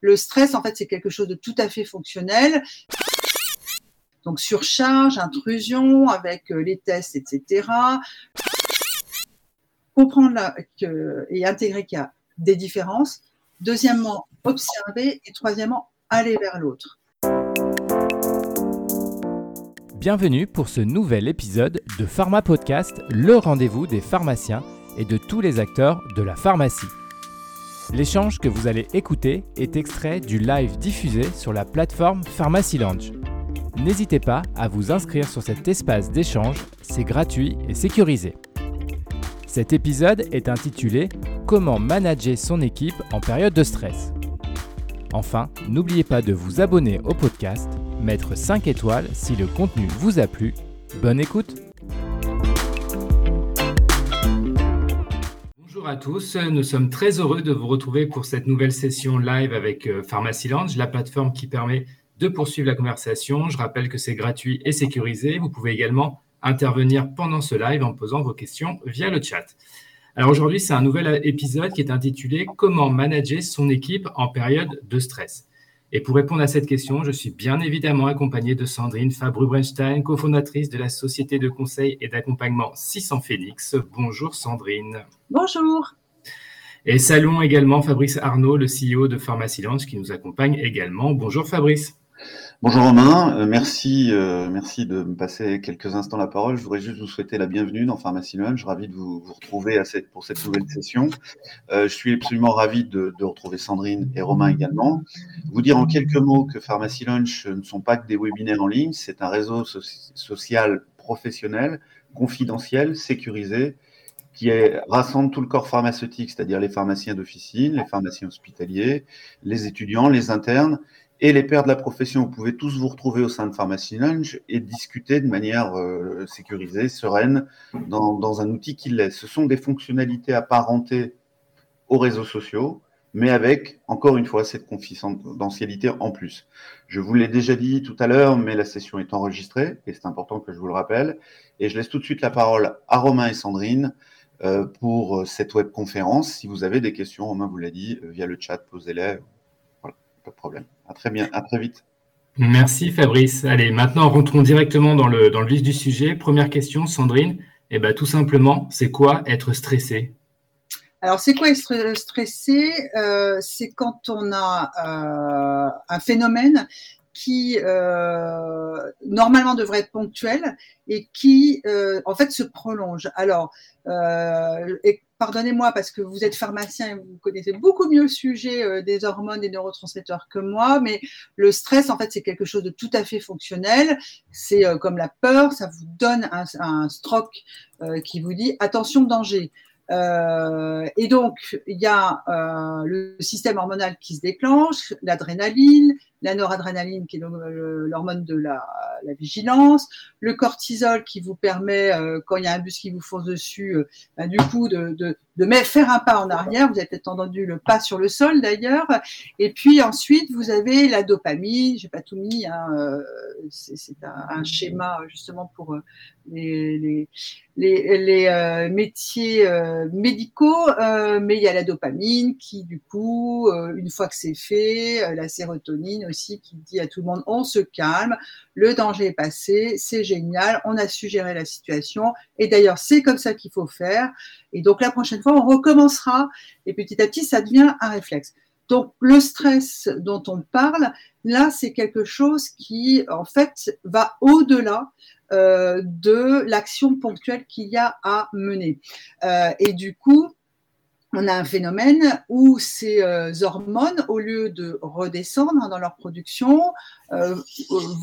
Le stress, en fait, c'est quelque chose de tout à fait fonctionnel. Donc surcharge, intrusion avec euh, les tests, etc. Comprendre et intégrer qu'il y a des différences. Deuxièmement, observer. Et troisièmement, aller vers l'autre. Bienvenue pour ce nouvel épisode de Pharma Podcast, le rendez-vous des pharmaciens et de tous les acteurs de la pharmacie. L'échange que vous allez écouter est extrait du live diffusé sur la plateforme Pharmacy Lounge. N'hésitez pas à vous inscrire sur cet espace d'échange, c'est gratuit et sécurisé. Cet épisode est intitulé Comment manager son équipe en période de stress. Enfin, n'oubliez pas de vous abonner au podcast, mettre 5 étoiles si le contenu vous a plu. Bonne écoute Bonjour à tous, nous sommes très heureux de vous retrouver pour cette nouvelle session live avec euh, Pharmacy Lounge, la plateforme qui permet de poursuivre la conversation. Je rappelle que c'est gratuit et sécurisé. Vous pouvez également intervenir pendant ce live en posant vos questions via le chat. Alors aujourd'hui, c'est un nouvel épisode qui est intitulé Comment manager son équipe en période de stress. Et pour répondre à cette question, je suis bien évidemment accompagné de Sandrine Fabre-Brenstein, cofondatrice de la société de conseil et d'accompagnement 600 Phoenix. Bonjour Sandrine. Bonjour. Et saluons également Fabrice Arnaud, le CEO de Pharmacy qui nous accompagne également. Bonjour Fabrice. Bonjour Romain, euh, merci, euh, merci de me passer quelques instants la parole. Je voudrais juste vous souhaiter la bienvenue dans Pharmacie Je suis ravi de vous, retrouver pour cette nouvelle session. Euh, je suis absolument ravi de, retrouver Sandrine et Romain également. Vous dire en quelques mots que Pharmacie Lunch ne sont pas que des webinaires en ligne, c'est un réseau social professionnel, confidentiel, sécurisé, qui rassemble tout le corps pharmaceutique, c'est-à-dire les pharmaciens d'officine, les pharmaciens hospitaliers, les étudiants, les internes et les pairs de la profession, vous pouvez tous vous retrouver au sein de Pharmacy Lunch et discuter de manière euh, sécurisée, sereine, dans, un outil qui l'est. Ce sont des fonctionnalités apparentées aux réseaux sociaux, mais avec, encore une fois, cette confidentialité en plus. Je vous l'ai déjà dit tout à l'heure, mais la session est enregistrée, et c'est important que je vous le rappelle. Et je laisse tout de suite la parole à Romain et Sandrine euh, pour cette webconférence. Si vous avez des questions, Romain vous l'a dit, euh, via le chat, posez-les. Voilà, pas de problème. À très bien, à très vite. Merci Fabrice. Allez, maintenant rentrons directement dans le, dans le vif du sujet. Première question, Sandrine. Eh ben, tout simplement, c'est quoi être stressé? Alors, c'est quoi être stressé? Euh, C'est quand on a euh, un phénomène qui euh, normalement devrait être ponctuel et qui en fait se prolonge. Alors, et pardonnez-moi parce que vous êtes pharmacien et vous connaissez beaucoup mieux le sujet euh, des hormones et neurotransmetteurs que moi, mais le stress, en fait, c'est quelque chose de tout à fait fonctionnel. C'est euh, comme la peur, ça vous donne un, stroke euh, qui vous dit attention danger. et donc, il y a le système hormonal qui se déclenche, l'adrénaline, la noradrénaline qui est l'hormone de la, la, vigilance, le cortisol qui vous permet, euh, quand il y a un bus qui vous fonce dessus, euh, ben, du coup de, faire un pas en arrière. Vous avez peut-être entendu le pas sur le sol d'ailleurs. Et puis ensuite, vous avez la dopamine. J'ai pas tout mis. Hein, euh, c'est un, schéma justement pour les, les métiers médicaux. mais il y a la dopamine qui, du coup, une fois que c'est fait, la sérotonine aussi qui dit à tout le monde on se calme, le danger est passé, c'est génial, on a su gérer la situation et d'ailleurs c'est comme ça qu'il faut faire et donc la prochaine fois on recommencera et petit à petit ça devient un réflexe. Donc le stress dont on parle, là c'est quelque chose qui en fait va au-delà euh, de l'action ponctuelle qu'il y a à mener. Euh, et du coup, on a un phénomène où ces euh, hormones, au lieu de redescendre dans leur production, euh,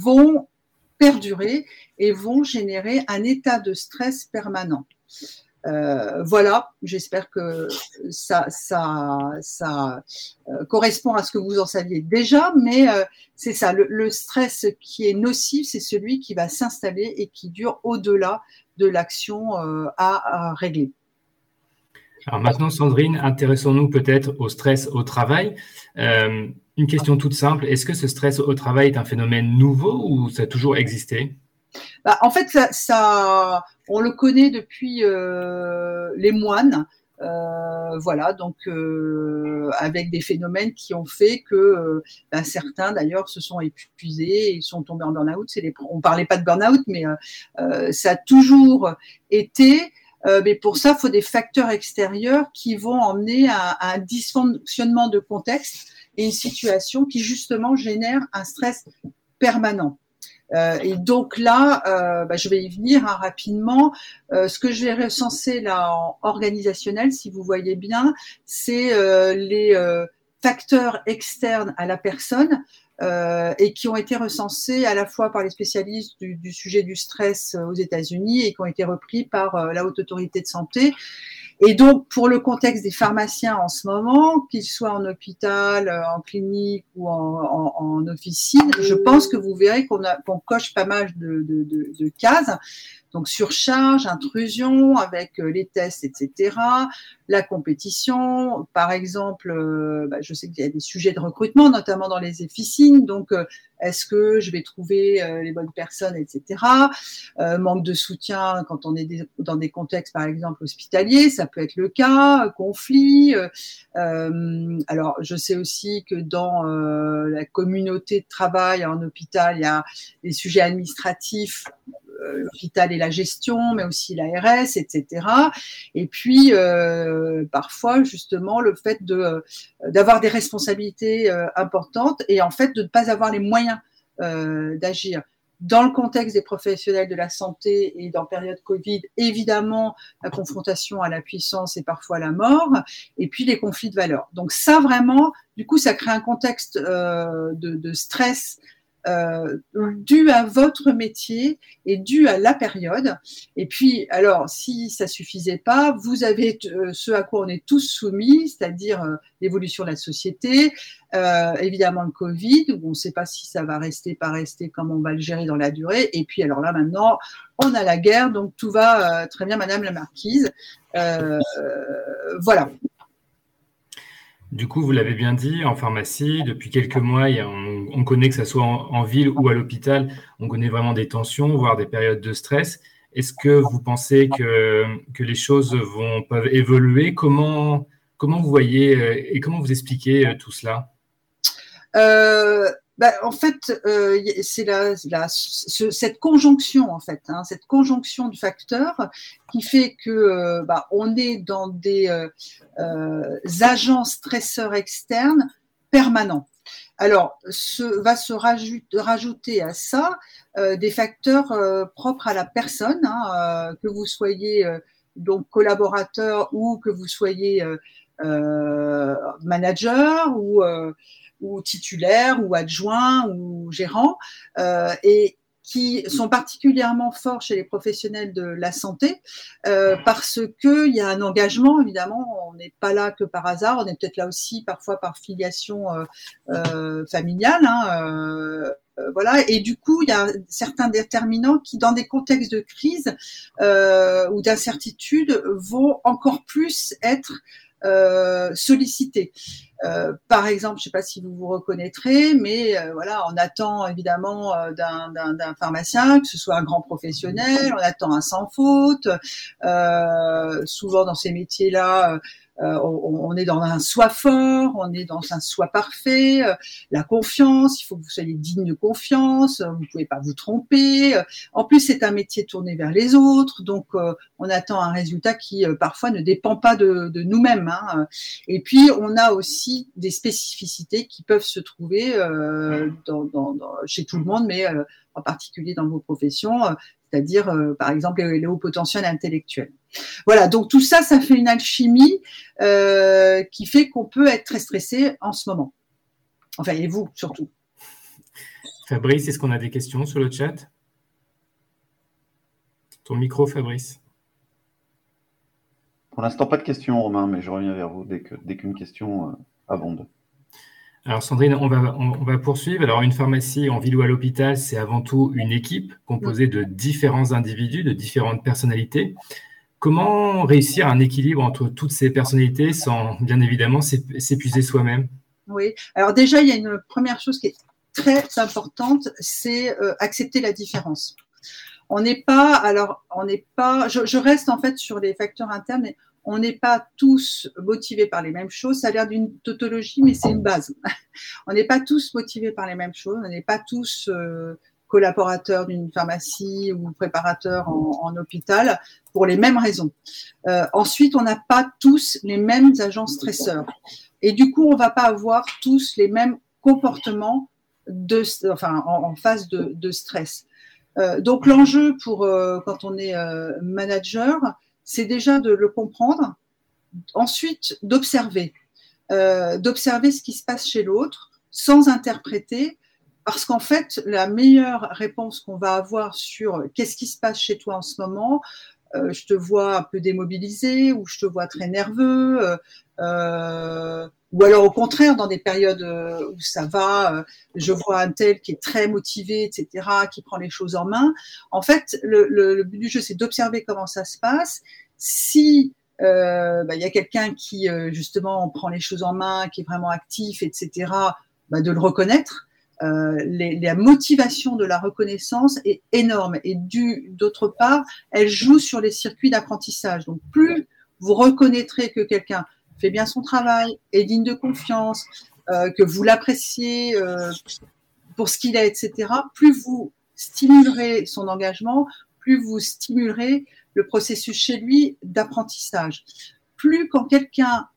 vont perdurer et vont générer un état de stress permanent. Euh, voilà, j'espère que ça correspond à ce que vous en saviez déjà, mais c'est ça, le, stress qui est nocif, c'est celui qui va s'installer et qui dure au-delà de l'action à régler. Alors maintenant, Sandrine, intéressons-nous peut-être au stress au travail. Euh, une question toute simple, est-ce que ce stress au travail est un phénomène nouveau ou ça a toujours existé? Bah, En fait, ça, on le connaît depuis euh, les moines. Euh, voilà, donc avec des phénomènes qui ont fait que ben, certains d'ailleurs se sont épuisés et sont tombés en burn-out. Les, on parlait pas de burn-out, mais ça a toujours été. Mais pour ça, il faut des facteurs extérieurs qui vont emmener à, un dysfonctionnement de contexte et une situation qui justement génère un stress permanent. Euh, et donc là, euh, bah, je vais y venir hein, rapidement. Euh, ce que je vais recenser là en organisationnel, si vous voyez bien, c'est les facteurs externes à la personne et qui ont été recensés à la fois par les spécialistes du, sujet du stress aux États-Unis et qui ont été repris par la Haute Autorité de Santé et donc, pour le contexte des pharmaciens en ce moment, qu'ils soient en hôpital, euh, en clinique ou en, en, officine, je pense que vous verrez qu'on qu'on coche pas mal de, de, de, de cases. Donc surcharge, intrusion avec euh, les tests, etc. La compétition, par exemple, euh, bah, je sais qu'il y a des sujets de recrutement, notamment dans les officines. Donc est-ce que je vais trouver euh, les bonnes personnes, etc. Euh, manque de soutien quand on est dans des contextes, par exemple, hospitaliers, ça peut être le cas, conflit. Euh, alors, je sais aussi que dans la communauté de travail en hôpital, il y a les sujets administratifs l'hôpital et la gestion, mais aussi l'ARS, etc. Et puis euh, parfois justement le fait de euh, d'avoir des responsabilités euh, importantes et en fait de ne pas avoir les moyens d'agir. Dans le contexte des professionnels de la santé et dans période Covid, évidemment, la confrontation à la puissance et parfois la mort, et puis les conflits de valeurs. Donc ça, vraiment, du coup, ça crée un contexte de, de, stress euh, dû à votre métier et dû à la période. Et puis, alors, si ça suffisait pas, vous avez euh, ce à quoi on est tous soumis, c'est-à-dire euh, l'évolution de la société, euh, évidemment le Covid, où on ne sait pas si ça va rester, pas rester, comment on va le gérer dans la durée. Et puis, alors là, maintenant, on a la guerre, donc tout va très bien, Madame la Marquise. voilà. Du coup, vous l'avez bien dit, en pharmacie, depuis quelques mois, on, connaît que ce soit en, ville ou à l'hôpital, on connaît vraiment des tensions, voire des périodes de stress. Est-ce que vous pensez que, que les choses vont, peuvent évoluer? Comment, comment vous voyez euh, et comment vous expliquez euh, tout cela? Euh, bah, en fait, euh, c'est la, cette conjonction, en fait, hein, cette conjonction de facteurs qui fait que euh, bah, on est dans des euh, euh, agents stresseurs externes permanents. Alors, ce, va se rajouter, rajouter à ça des facteurs propres à la personne, hein, que vous soyez donc collaborateur ou que vous soyez manager ou ou titulaires ou adjoints ou gérants euh, et qui sont particulièrement forts chez les professionnels de la santé euh, parce que il y a un engagement évidemment. On n'est pas là que par hasard. On est peut-être là aussi parfois par filiation euh, euh familiale hein, euh, voilà. Et du coup il y a certains déterminants qui dans des contextes de crise ou d'incertitude vont encore plus être sollicités euh, par exemple, je ne sais pas si vous vous reconnaîtrez, mais euh, voilà, on attend évidemment euh, d'un pharmacien que ce soit un grand professionnel, on attend un sans faute. souvent dans ces métiers-là, euh, on, est dans un soi fort, on est dans un soi parfait, euh, la confiance, il faut que vous soyez digne de confiance, vous ne pouvez pas vous tromper. en plus, c'est un métier tourné vers les autres, donc euh, on attend un résultat qui parfois ne dépend pas de, de nous-mêmes. Hein. Et puis, on a aussi des spécificités qui peuvent se trouver dans, dans, dans, chez tout le monde, mais en particulier dans vos professions, c'est-à-dire par exemple les hauts potentiels intellectuels. Voilà, donc tout ça, ça fait une alchimie euh, qui fait qu'on peut être très stressé en ce moment. Enfin, et vous surtout. Fabrice, est-ce qu'on a des questions sur le chat? Ton micro, Fabrice. Pour l'instant, pas de questions, Romain, mais je reviens vers vous dès qu'une dès question euh, abonde. Alors Sandrine, on va, on va, poursuivre. Alors une pharmacie en ville ou à l'hôpital, c'est avant tout une équipe composée de différents individus, de différentes personnalités. Comment réussir un équilibre entre toutes ces personnalités sans, bien évidemment, s'épuiser soi-même? Oui, alors déjà, il y a une première chose qui est très importante, c'est euh, accepter la différence. On n'est pas, alors, on n'est pas, je, reste en fait sur les facteurs internes, mais on n'est pas tous motivés par les mêmes choses. Ça a l'air d'une tautologie, mais c'est une base. on n'est pas tous motivés par les mêmes choses. On n'est pas tous euh, collaborateurs d'une pharmacie ou préparateurs en, hôpital pour les mêmes raisons. Euh, ensuite, on n'a pas tous les mêmes agents stresseurs. Et du coup, on va pas avoir tous les mêmes comportements en, phase de, stress. Euh, donc l'enjeu pour euh, quand on est manager, c'est déjà de le comprendre, ensuite d'observer, d'observer ce qui se passe chez l'autre sans interpréter, parce qu'en fait la meilleure réponse qu'on va avoir sur qu'est-ce qui se passe chez toi en ce moment, je te vois un peu démobilisé ou je te vois très nerveux. Euh, ou alors au contraire, dans des périodes euh, où ça va, euh, je vois un tel qui est très motivé, etc., qui prend les choses en main. En fait, le, but du jeu, c'est d'observer comment ça se passe. Si euh, bah, il y a quelqu'un qui justement prend les choses en main, qui est vraiment actif, etc., bah, de le reconnaître. La motivation de la reconnaissance est énorme et d'autre part, elle joue sur les circuits d'apprentissage. Donc plus vous reconnaîtrez que quelqu'un fait bien son travail, est digne de confiance, euh, que vous l'appréciez euh, pour ce qu'il est, etc., plus vous stimulerez son engagement, plus vous stimulerez le processus chez lui d'apprentissage. Plus quand quelqu'un,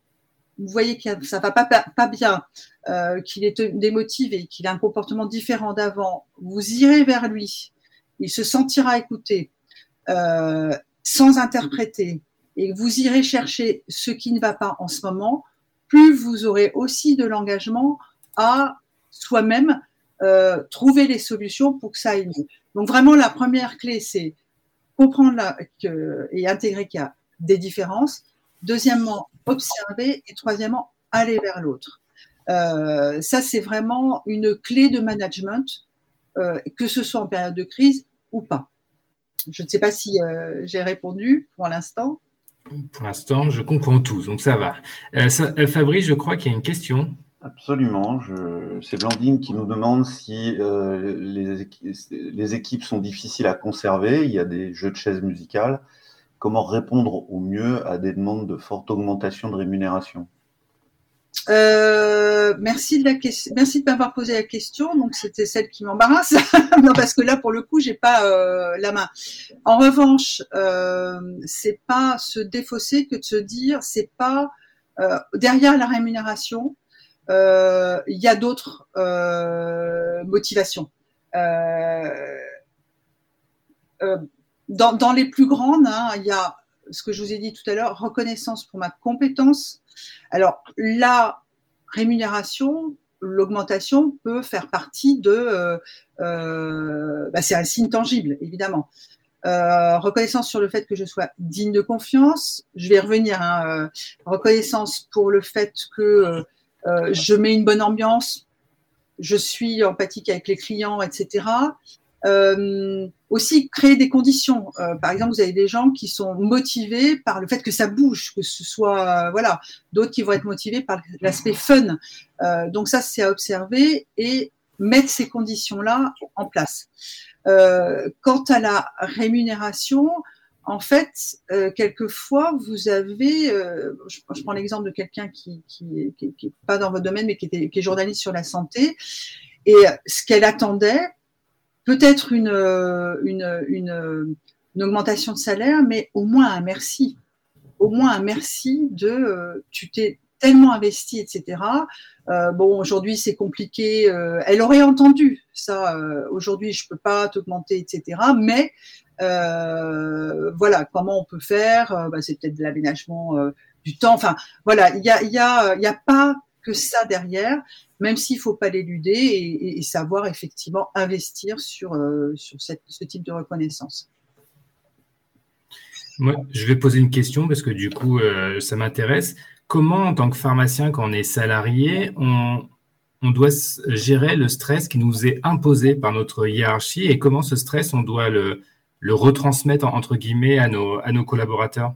vous voyez que ça va pas, pas bien, euh, qu'il est démotivé, qu'il a un comportement différent d'avant, vous irez vers lui, il se sentira écouté, sans interpréter, et vous irez chercher ce qui ne va pas en ce moment, plus vous aurez aussi de l'engagement à soi-même euh, trouver les solutions pour que ça aille mieux. Donc vraiment, la première clé, c'est comprendre et intégrer qu'il y a des différences. Deuxièmement, observer. Et troisièmement, aller vers l'autre. Euh, ça, c'est vraiment une clé de management, euh, que ce soit en période de crise ou pas. Je ne sais pas si j'ai répondu pour l'instant. Pour l'instant, je comprends tout, donc ça va. Euh, euh, Fabrice, je crois qu'il y a une question. Absolument. C'est Blandine qui nous demande si euh, les, équipes sont difficiles à conserver. Il y a des jeux de chaises musicales. Comment répondre au mieux à des demandes de forte augmentation de rémunération? Euh, merci de m'avoir posé la question. Donc c'était celle qui m'embarrasse. parce que là pour le coup j'ai pas euh, la main. En revanche, euh, c'est pas se défausser que de se dire c'est pas euh, derrière la rémunération. Il y a d'autres motivations. Dans, les plus grandes, hein, il y a ce que je vous ai dit tout à l'heure, reconnaissance pour ma compétence. Alors, la rémunération, l'augmentation peut faire partie de... Euh, euh, bah, c'est un signe tangible, évidemment. Euh, reconnaissance sur le fait que je sois digne de confiance. Je vais revenir. Hein, reconnaissance pour le fait que je mets une bonne ambiance, je suis empathique avec les clients, etc. Euh, aussi créer des conditions. Euh, par exemple, vous avez des gens qui sont motivés par le fait que ça bouge, que ce soit euh, voilà, d'autres qui vont être motivés par l'aspect fun. Euh, donc ça, c'est à observer et mettre ces conditions-là en place. quant à la rémunération, en fait, quelquefois, vous avez, je, je, prends l'exemple de quelqu'un qui, qui, qui, qui, est pas dans votre domaine, mais qui, était, qui est journaliste sur la santé, et ce qu'elle attendait, peut-être une, une, une, augmentation de salaire, mais au moins un merci. Au moins un merci de euh, tu t'es tellement investi, etc. Euh, bon, aujourd'hui c'est compliqué. Euh, elle aurait entendu ça. aujourd'hui, je peux pas t'augmenter, etc. Mais voilà, comment on peut faire bah, C'est peut-être de l'aménagement du temps. Enfin, voilà, il y a, y, a, y a pas que ça derrière même s'il faut pas l'éluder et, savoir effectivement investir sur, euh, sur ce type de reconnaissance. Moi, je vais poser une question parce que du coup, euh, ça m'intéresse. Comment, en tant que pharmacien, quand on est salarié, on, doit gérer le stress qui nous est imposé par notre hiérarchie et comment ce stress, on doit le, le retransmettre, entre guillemets, à nos, à nos collaborateurs?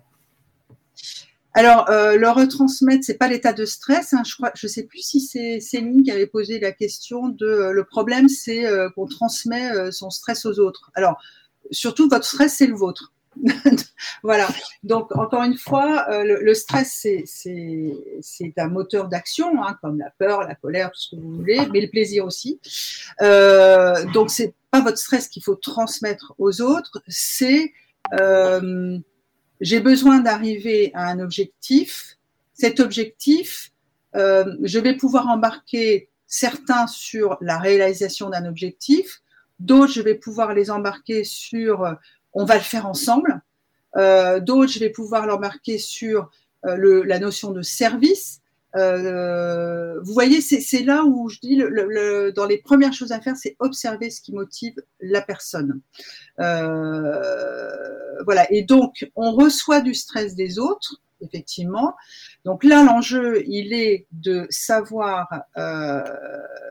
Alors, euh, le retransmettre, c'est pas l'état de stress. Hein. je crois, je sais plus si c'est Céline qui avait posé la question de euh, le problème, c'est euh, qu'on transmet son stress aux autres. Alors, surtout, votre stress, c'est le vôtre. voilà. Donc, encore une fois, le, stress, c'est un moteur d'action, hein, comme la peur, la colère, tout ce que vous voulez, mais le plaisir aussi. Donc, c'est pas votre stress qu'il faut transmettre aux autres, c'est j'ai besoin d'arriver à un objectif. Cet objectif, euh, je vais pouvoir embarquer certains sur la réalisation d'un objectif, d'autres, je vais pouvoir les embarquer sur on va le faire ensemble. Euh, d'autres, je vais pouvoir l'embarquer sur euh, le, la notion de service. Euh, vous voyez, c'est là où je dis, le, le, dans les premières choses à faire, c'est observer ce qui motive la personne. Euh, voilà. Et donc, on reçoit du stress des autres, effectivement. Donc là, l'enjeu, il est de savoir euh,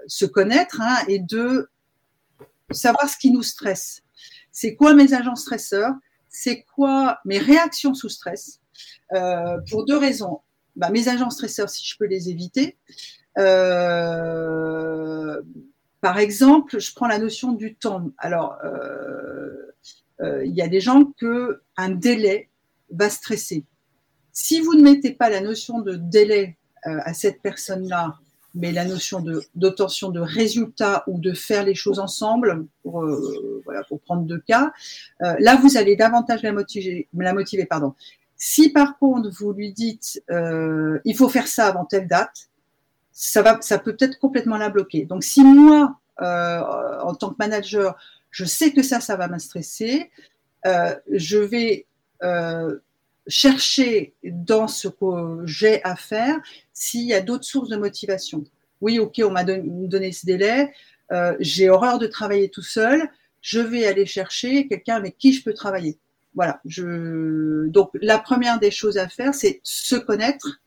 se connaître hein, et de savoir ce qui nous stresse. C'est quoi mes agents stresseurs? C'est quoi mes réactions sous stress? Euh, Pour deux raisons. Bah, mes agents stresseurs, si je peux les éviter. Euh, par exemple, je prends la notion du temps. Alors, euh, il y a des gens que un délai va stresser. Si vous ne mettez pas la notion de délai à cette personne-là mais la notion d'obtention de, résultats ou de faire les choses ensemble, pour, euh, prendre deux cas, euh, là, vous allez davantage la motiver. La motiver pardon. Si par contre, vous lui dites, euh, il faut faire ça avant telle date, ça, va, ça peut peut-être complètement la bloquer. Donc, si moi, en tant que manager, je sais que ça, ça va me stresser, je vais chercher dans ce que j'ai à faire s'il y a d'autres sources de motivation. Oui, ok, on m'a donné ce délai, euh, j'ai horreur de travailler tout seul, je vais aller chercher quelqu'un avec qui je peux travailler. Voilà. Je... Donc la première des choses à faire, c'est se connaître,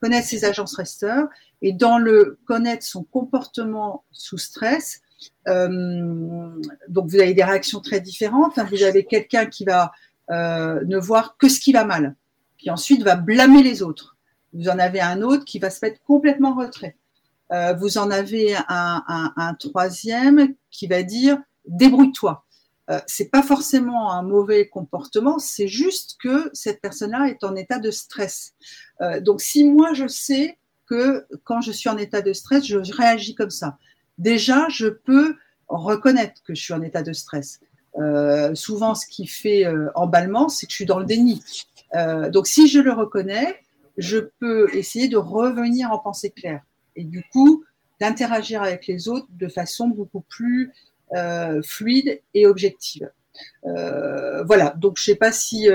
connaître ses agences resteurs, et dans le connaître son comportement sous stress. Euh, donc vous avez des réactions très différentes. Vous avez quelqu'un qui va euh, ne voir que ce qui va mal, qui ensuite va blâmer les autres. Vous en avez un autre qui va se mettre complètement en retrait. Euh, vous en avez un, troisième qui va dire débrouille-toi. Euh, c'est pas forcément un mauvais comportement, c'est juste que cette personne-là est en état de stress. Euh, donc si moi je sais que quand je suis en état de stress, je réagis comme ça. Déjà, je peux reconnaître que je suis en état de stress. Euh, souvent, ce qui fait emballement, c'est que je suis dans le déni. Donc, si je le reconnais, je peux essayer de revenir en pensée claire. Et du coup, d'interagir avec les autres de façon beaucoup plus fluide et objective. voilà, donc je ne sais pas si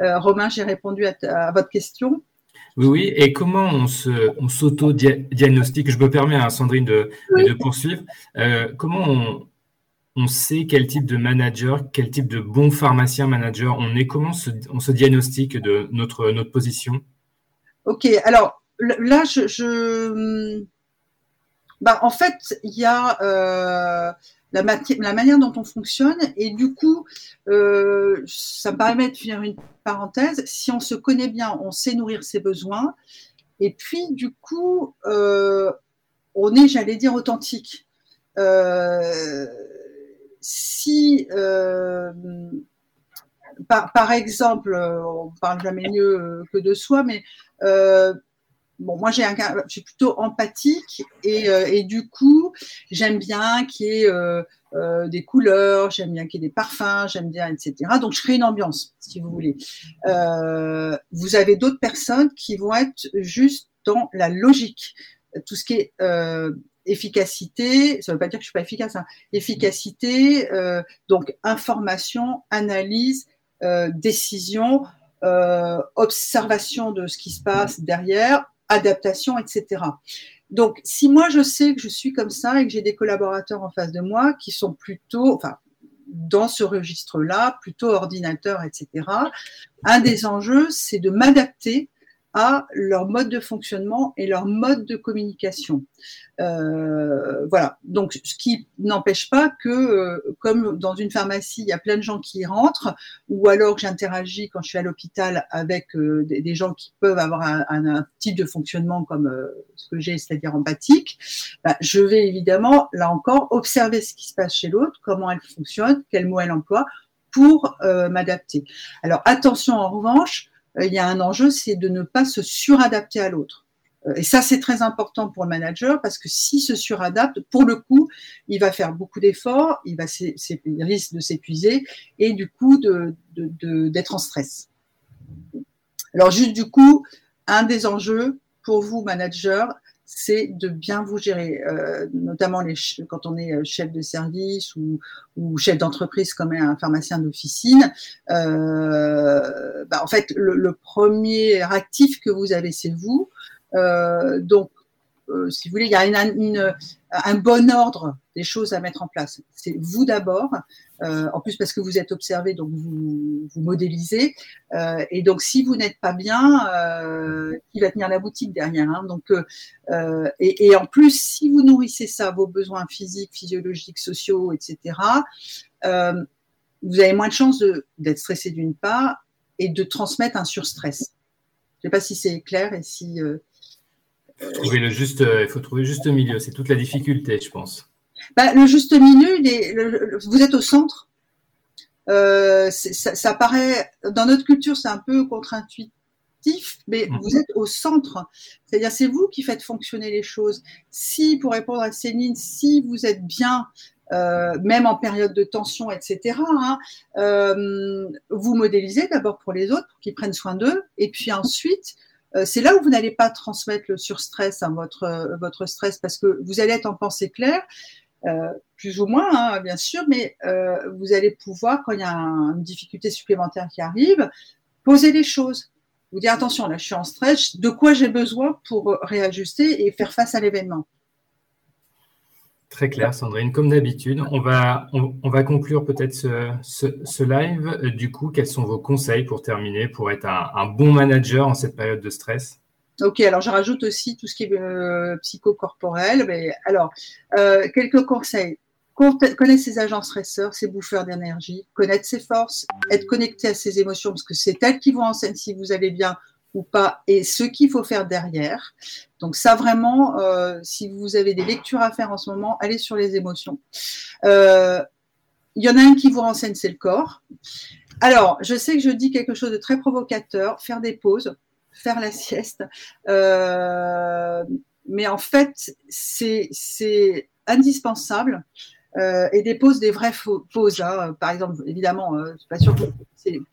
Romain, j'ai répondu à, votre question. Oui, oui. Et comment on s'auto-diagnostique? Je me permets, à hein, Sandrine, de, de poursuivre. comment on, on sait quel type de manager, quel type de bon pharmacien manager on est, comment on se diagnostique de notre, notre position? Ok, alors là, je. Bah, en fait, il y a euh, la, la, manière dont on fonctionne, et du coup, euh, ça me permet de faire une parenthèse. Si on se connaît bien, on sait nourrir ses besoins, et puis, du coup, euh, on est, j'allais dire, authentique si, euh, par, exemple, on parle jamais mieux que de soi, mais euh, bon, moi j'ai un, je suis plutôt empathique et, euh, et du coup j'aime bien qu'il y ait des couleurs, j'aime bien qu'il y ait des parfums, j'aime bien, etc. Donc je crée une ambiance, si vous voulez. vous avez d'autres personnes qui vont être juste dans la logique, tout ce qui est efficacité, ça ne veut pas dire que je suis pas efficace, hein. efficacité, euh, donc information, analyse, euh, décision, euh, observation de ce qui se passe derrière, adaptation, etc. Donc, si moi je sais que je suis comme ça et que j'ai des collaborateurs en face de moi qui sont plutôt, enfin, dans ce registre-là, plutôt ordinateur, etc., un des enjeux, c'est de m'adapter à leur mode de fonctionnement et leur mode de communication. Euh, voilà. Donc, ce qui n'empêche pas que, euh, comme dans une pharmacie, il y a plein de gens qui rentrent, ou alors j'interagis quand je suis à l'hôpital avec euh, des, gens qui peuvent avoir un, un, type de fonctionnement comme ce que j'ai, c'est-à-dire empathique, bah, je vais évidemment, là encore, observer ce qui se passe chez l'autre, comment elle fonctionne, quel mot elle emploie, pour m'adapter. Alors attention en revanche, il y a un enjeu, c'est de ne pas se suradapter à l'autre. Et ça, c'est très important pour le manager parce que s'il se suradapte, pour le coup, il va faire beaucoup d'efforts, il va risque de s'épuiser et du coup d'être en stress. Alors juste du coup, un des enjeux pour vous, manager, c'est de bien vous gérer, euh, notamment les, quand on est euh, chef de service ou, chef d'entreprise comme un pharmacien d'officine. Euh, bah en fait, le, le, premier actif que vous avez, c'est vous. Euh, donc, euh, si vous voulez, il y a un bon ordre des choses à mettre en place. C'est vous d'abord, euh, en plus parce que vous êtes observé, donc vous, vous modélisez. Euh, et donc, si vous n'êtes pas bien, qui va tenir la boutique derrière hein, Donc, et, en plus, si vous nourrissez ça, vos besoins physiques, physiologiques, sociaux, etc., vous avez moins de chances d'être stressé d'une part et de transmettre un surstress. Je ne sais pas si c'est clair et si Trouver le juste, euh, il faut trouver le juste milieu. C'est toute la difficulté, je pense. Bah, le juste milieu, vous êtes au centre. Euh, ça, paraît, dans notre culture, c'est un peu contre-intuitif, mais mm. vous êtes au centre. C'est-à-dire, c'est vous qui faites fonctionner les choses. Si, pour répondre à Céline, si vous êtes bien, euh, même en période de tension, etc., hein, vous modélisez d'abord pour les autres, pour qu'ils prennent soin d'eux, et puis ensuite, euh, c'est là où vous n'allez pas transmettre le surstress, hein, votre, euh, votre stress, parce que vous allez être en pensée claire, euh, plus ou moins, hein, bien sûr, mais vous allez pouvoir, quand il y a une difficulté supplémentaire qui arrive, poser les choses. Vous dire attention, là, je suis en stress, de quoi j'ai besoin pour réajuster et faire face à l'événement. Très clair, Sandrine. Comme d'habitude, on va, on, va conclure peut-être ce, live. Euh, du coup, quels sont vos conseils pour terminer, pour être un, bon manager en cette période de stress? Ok, alors je rajoute aussi tout ce qui est euh, psychocorporel. Mais, alors, euh, quelques conseils. Connaître ses agents stresseurs, ses bouffeurs d'énergie, connaître ses forces, être connecté à ses émotions, parce que c'est elles qui vont enseigner si vous allez bien ou pas, et ce qu'il faut faire derrière. Donc ça vraiment, euh, si vous avez des lectures à faire en ce moment, allez sur les émotions. Euh, il y en a un qui vous renseigne, c'est le corps. Alors, je sais que je dis quelque chose de très provocateur, faire des pauses, faire la sieste. Euh, mais en fait, c'est indispensable. Euh, et des pauses, des vraies pauses. Hein. Par exemple, évidemment, euh, je suis pas sûr que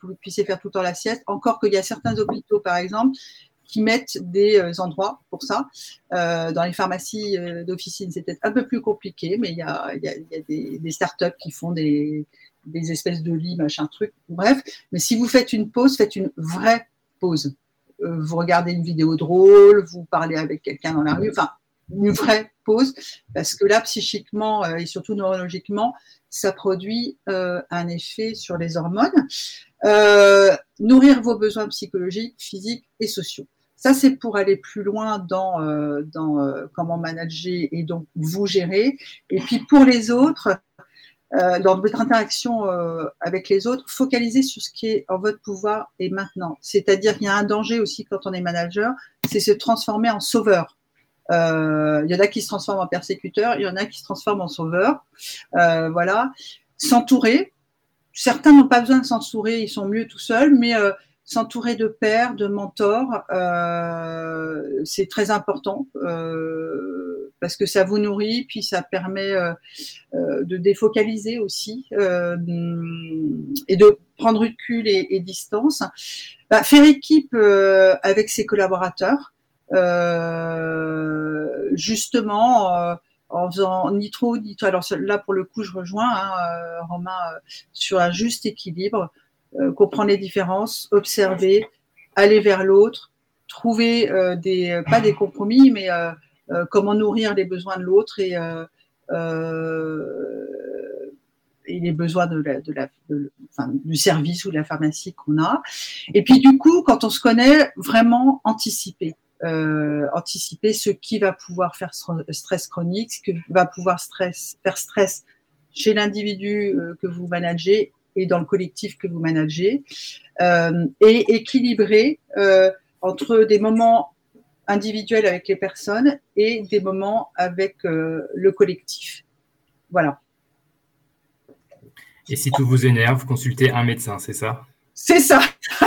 vous puissiez faire tout le temps la sieste. Encore qu'il y a certains hôpitaux, par exemple, qui mettent des euh, endroits pour ça. Dans les pharmacies d'officine, c'est peut-être un peu plus compliqué, mais il y a, des, des, startups qui font des, des espèces de lits, machin truc. Bref, mais si vous faites une pause, faites une vraie pause. vous regardez une vidéo drôle, vous parlez avec quelqu'un dans la rue, enfin, une vraie pause, parce que là, psychiquement et surtout neurologiquement, ça produit euh, un effet sur les hormones. Euh, nourrir vos besoins psychologiques, physiques et sociaux. Ça, c'est pour aller plus loin dans, euh, dans euh, comment manager et donc vous gérer. Et puis pour les autres, euh, dans votre interaction euh, avec les autres, focalisez sur ce qui est en votre pouvoir et maintenant. C'est-à-dire qu'il y a un danger aussi quand on est manager, c'est se transformer en sauveur. Euh, il y en a qui se transforment en persécuteurs, il y en a qui se transforment en sauveurs. voilà. S'entourer. Certains n'ont pas besoin de s'entourer, ils sont mieux tout seuls, mais s'entourer de pères, de mentors, euh, c'est très important euh, parce que ça vous nourrit, puis ça permet euh, euh de défocaliser aussi euh, et de prendre recul et, distance. Bah, faire équipe euh, avec ses collaborateurs, justement en faisant ni trop ni trop. Alors là pour le coup je rejoins hein, Romain sur un juste équilibre euh, comprendre les différences, observer, aller vers l'autre, trouver euh, des euh, pas des compromis, mais comment nourrir les besoins de l'autre et et les besoins de la, de du service ou de la pharmacie qu'on a. Et puis du coup, quand on se connaît, vraiment anticiper. Euh, anticiper ce qui va pouvoir faire stress chronique, ce qui va pouvoir faire stress chez l'individu que vous managez et dans le collectif que vous managez, euh, et équilibrer euh, entre des moments individuels avec les personnes et des moments avec euh, le collectif. Voilà. Et si tout vous énerve, consultez un médecin, c'est ça? C'est ça.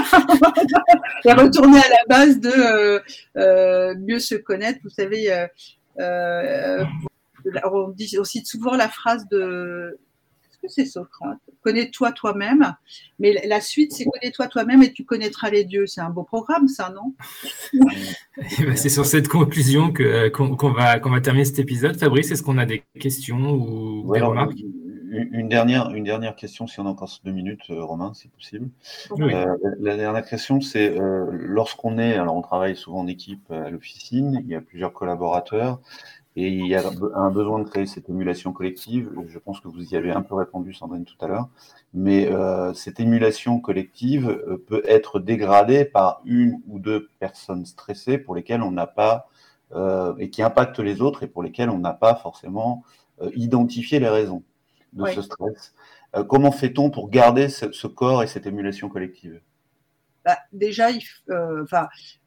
Et retourner à la base de euh, euh, mieux se connaître. Vous savez, euh, on dit aussi souvent la phrase de que c'est Socrate? Connais-toi toi-même. Mais la suite, c'est connais-toi toi-même et tu connaîtras les dieux. C'est un beau programme, ça, non? Eh ben, C'est sur cette conclusion qu'on va, va terminer cet épisode. Fabrice, est-ce qu'on a des questions ou des remarques? Une dernière, une dernière question, si on a encore deux minutes, euh, Romain, si possible. Euh, la dernière question, c'est euh, lorsqu'on est, alors on travaille souvent en équipe à l'officine, il y a plusieurs collaborateurs, et il y a un besoin de créer cette émulation collective. Je pense que vous y avez un peu répondu, Sandrine, tout à l'heure. Mais euh, cette émulation collective euh, peut être dégradée par une ou deux personnes stressées pour lesquelles on n'a pas, euh, et qui impactent les autres et pour lesquelles on n'a pas forcément euh, identifié les raisons de ce stress. Euh, comment fait-on pour garder ce, ce corps et cette émulation collective? Bah, déjà, euh,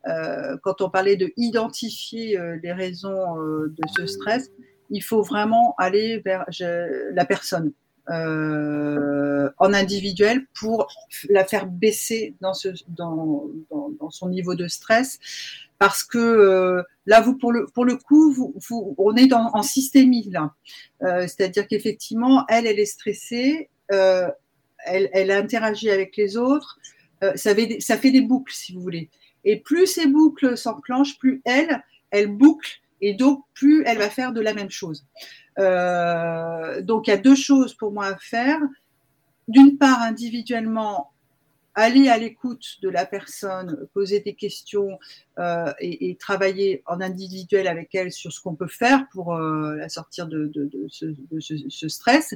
euh, quand on parlait de identifier les raisons de ce stress, il faut vraiment aller vers la personne en individuel pour la faire baisser dans, ce, dans, dans, son niveau de stress. Parce que là, vous pour le, pour le coup, on est en systémie là. C'est-à-dire qu'effectivement, elle, elle est stressée, elle, elle interagit avec les autres, euh, ça, fait des, boucles, si vous voulez. Et plus ces boucles s'enclenchent, plus elle, elle boucle, et donc plus elle va faire de la même chose. Euh, donc il y a deux choses pour moi à faire. D'une part, individuellement, aller à l'écoute de la personne, poser des questions euh, et, travailler en individuel avec elle sur ce qu'on peut faire pour la sortir de, ce, stress.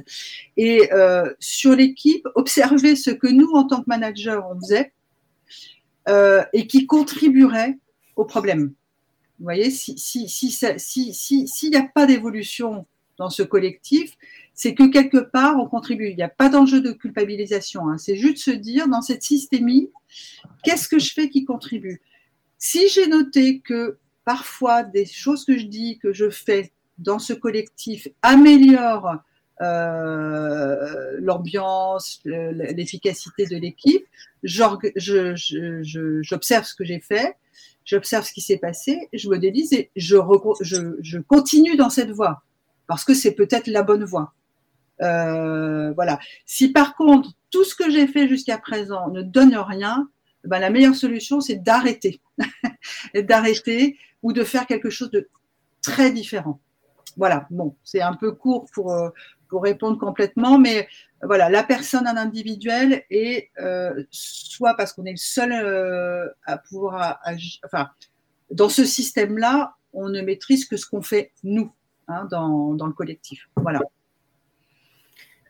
Et sur l'équipe, observer ce que nous, en tant que manager, on faisait euh, et qui contribuerait au problème. Vous voyez, s'il si, si, si, si, n'y a pas d'évolution dans ce collectif, c'est que quelque part, on contribue. Il n'y a pas d'enjeu de culpabilisation. Hein. C'est juste se dire, dans cette systémie, qu'est-ce que je fais qui contribue? Si j'ai noté que parfois des choses que je dis, que je fais dans ce collectif améliorent euh, l'ambiance, l'efficacité de l'équipe. J'observe ce que j'ai fait, j'observe ce qui s'est passé, je modélise et je, je, je, continue dans cette voie parce que c'est peut-être la bonne voie. Euh, voilà. Si par contre tout ce que j'ai fait jusqu'à présent ne donne rien, ben, la meilleure solution c'est d'arrêter, d'arrêter ou de faire quelque chose de très différent. Voilà. Bon, c'est un peu court pour euh, pour répondre complètement, mais voilà, la personne en individuel et euh, soit parce qu'on est le seul euh, à pouvoir agir, enfin, dans ce système-là, on ne maîtrise que ce qu'on fait nous hein, dans, dans, le collectif. Voilà.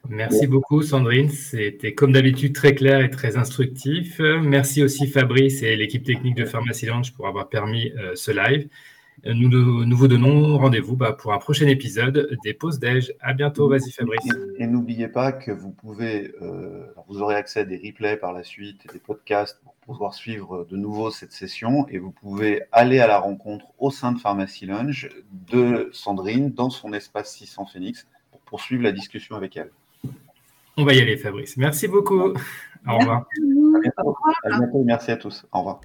Merci beaucoup Sandrine, c'était comme d'habitude très clair et très instructif. Merci aussi Fabrice et l'équipe technique de Pharmacy Lounge pour avoir permis euh, ce live. Nous, vous donnons rendez-vous bah, pour un prochain épisode des pauses déj. À bientôt, vas-y Fabrice. Et, n'oubliez pas que vous pouvez, euh, vous aurez accès à des replays par la suite, des podcasts pour pouvoir suivre de nouveau cette session et vous pouvez aller à la rencontre au sein de Pharmacy Lunch de Sandrine dans son espace 600 Phoenix pour poursuivre la discussion avec elle. On va y aller Fabrice. Merci beaucoup. Au revoir. À bientôt. Merci à tous. Au revoir.